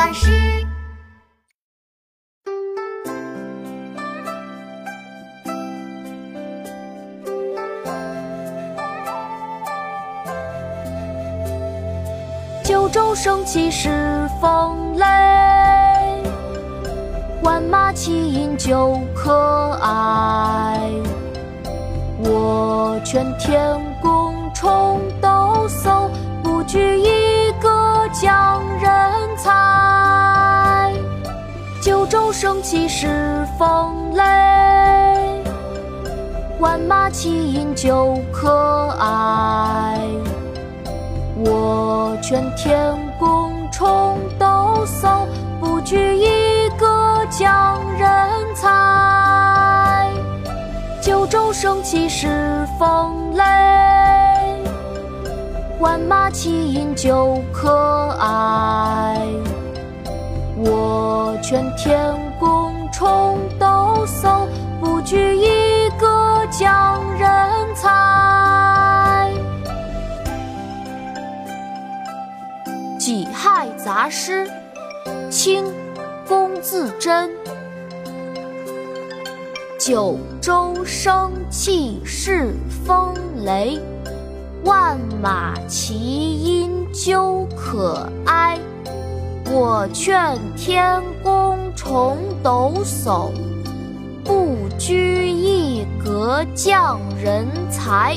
巴士。九州生气恃风雷，万马齐喑究可哀。我劝天公重抖擞，不拘一九州生气恃风雷，万马齐喑究可哀。我劝天公重抖擞，不拘一格降人才。九州生气恃风雷，万马齐喑究可哀。我劝天己亥杂诗》清·龚自珍。九州生气恃风雷，万马齐喑究可哀。我劝天公重抖擞，不拘一格降人才。